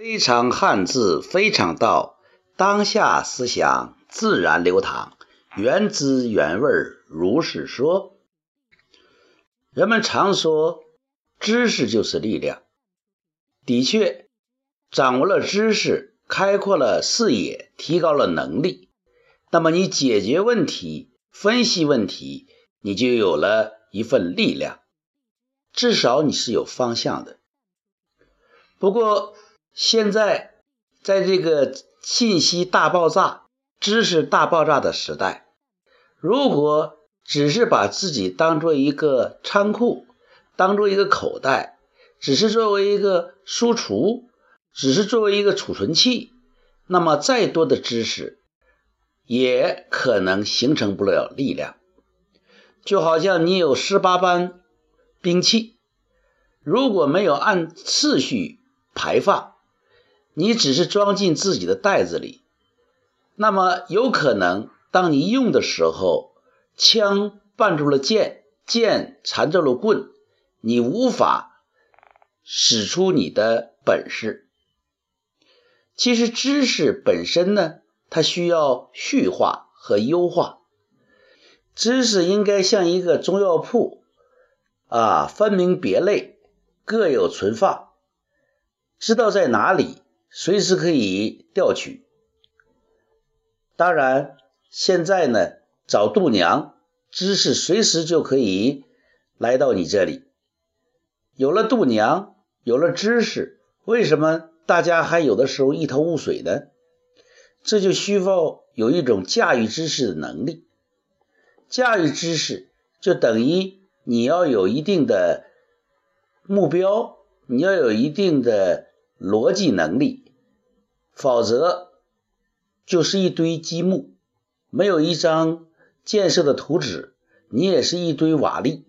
非常汉字，非常道，当下思想自然流淌，原汁原味如是说。人们常说，知识就是力量。的确，掌握了知识，开阔了视野，提高了能力，那么你解决问题、分析问题，你就有了一份力量，至少你是有方向的。不过，现在在这个信息大爆炸、知识大爆炸的时代，如果只是把自己当做一个仓库，当做一个口袋，只是作为一个输出，只是作为一个储存器，那么再多的知识也可能形成不了力量。就好像你有十八般兵器，如果没有按次序排放，你只是装进自己的袋子里，那么有可能当你用的时候，枪绊住了剑，剑缠住了棍，你无法使出你的本事。其实知识本身呢，它需要序化和优化。知识应该像一个中药铺啊，分明别类，各有存放，知道在哪里。随时可以调取。当然，现在呢，找度娘知识随时就可以来到你这里。有了度娘，有了知识，为什么大家还有的时候一头雾水呢？这就需要有一种驾驭知识的能力。驾驭知识就等于你要有一定的目标，你要有一定的。逻辑能力，否则就是一堆积木，没有一张建设的图纸，你也是一堆瓦砾。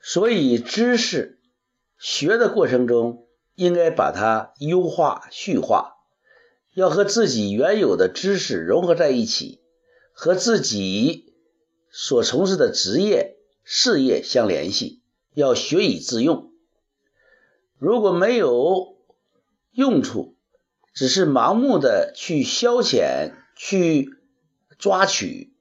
所以，知识学的过程中，应该把它优化、序化，要和自己原有的知识融合在一起，和自己所从事的职业、事业相联系，要学以致用。如果没有用处，只是盲目的去消遣、去抓取，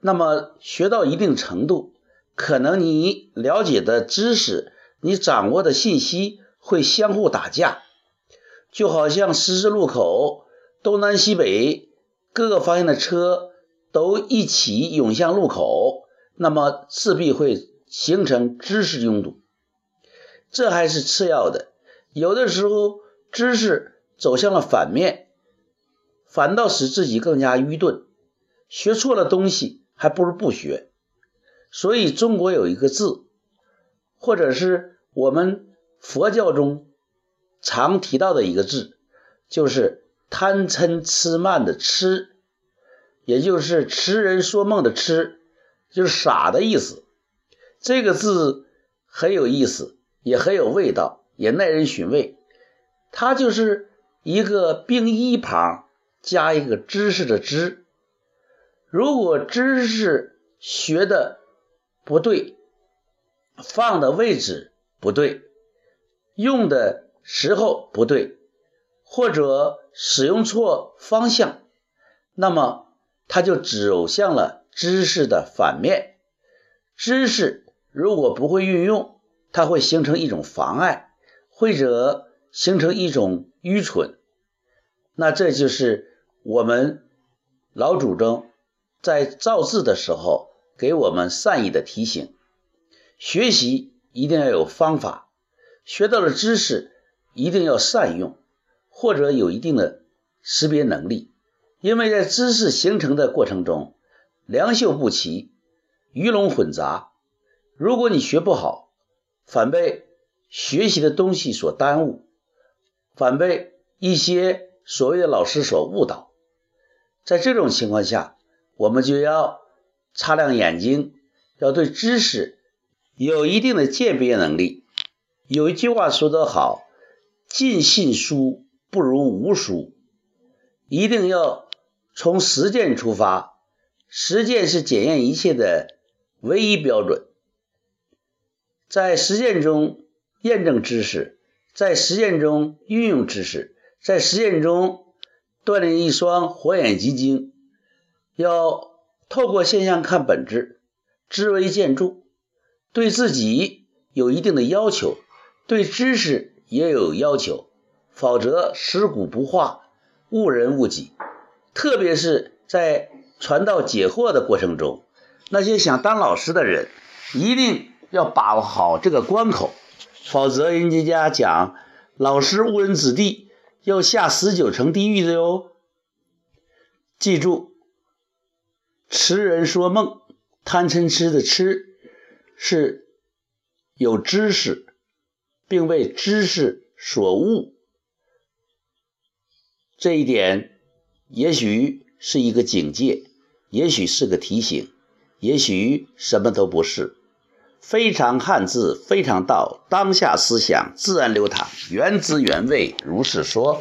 那么学到一定程度，可能你了解的知识、你掌握的信息会相互打架，就好像十字路口东南西北各个方向的车都一起涌向路口，那么势必会形成知识拥堵。这还是次要的，有的时候知识走向了反面，反倒使自己更加愚钝。学错了东西，还不如不学。所以中国有一个字，或者是我们佛教中常提到的一个字，就是贪嗔痴慢的痴，也就是痴人说梦的痴，就是傻的意思。这个字很有意思。也很有味道，也耐人寻味。它就是一个病一旁加一个知识的知。如果知识学的不对，放的位置不对，用的时候不对，或者使用错方向，那么它就走向了知识的反面。知识如果不会运用，它会形成一种妨碍，或者形成一种愚蠢。那这就是我们老祖宗在造字的时候给我们善意的提醒：学习一定要有方法，学到了知识一定要善用，或者有一定的识别能力。因为在知识形成的过程中，良莠不齐，鱼龙混杂。如果你学不好，反被学习的东西所耽误，反被一些所谓的老师所误导。在这种情况下，我们就要擦亮眼睛，要对知识有一定的鉴别能力。有一句话说得好：“尽信书不如无书。”一定要从实践出发，实践是检验一切的唯一标准。在实践中验证知识，在实践中运用知识，在实践中锻炼一双火眼金睛，要透过现象看本质，知为见著，对自己有一定的要求，对知识也有要求，否则食古不化，误人误己。特别是在传道解惑的过程中，那些想当老师的人一定要把握好这个关口，否则人家讲老师误人子弟，要下十九层地狱的哟。记住，痴人说梦，贪嗔痴的痴是有知识，并为知识所误，这一点。也许是一个警戒，也许是个提醒，也许什么都不是。非常汉字，非常道，当下思想自然流淌，原汁原味，如是说。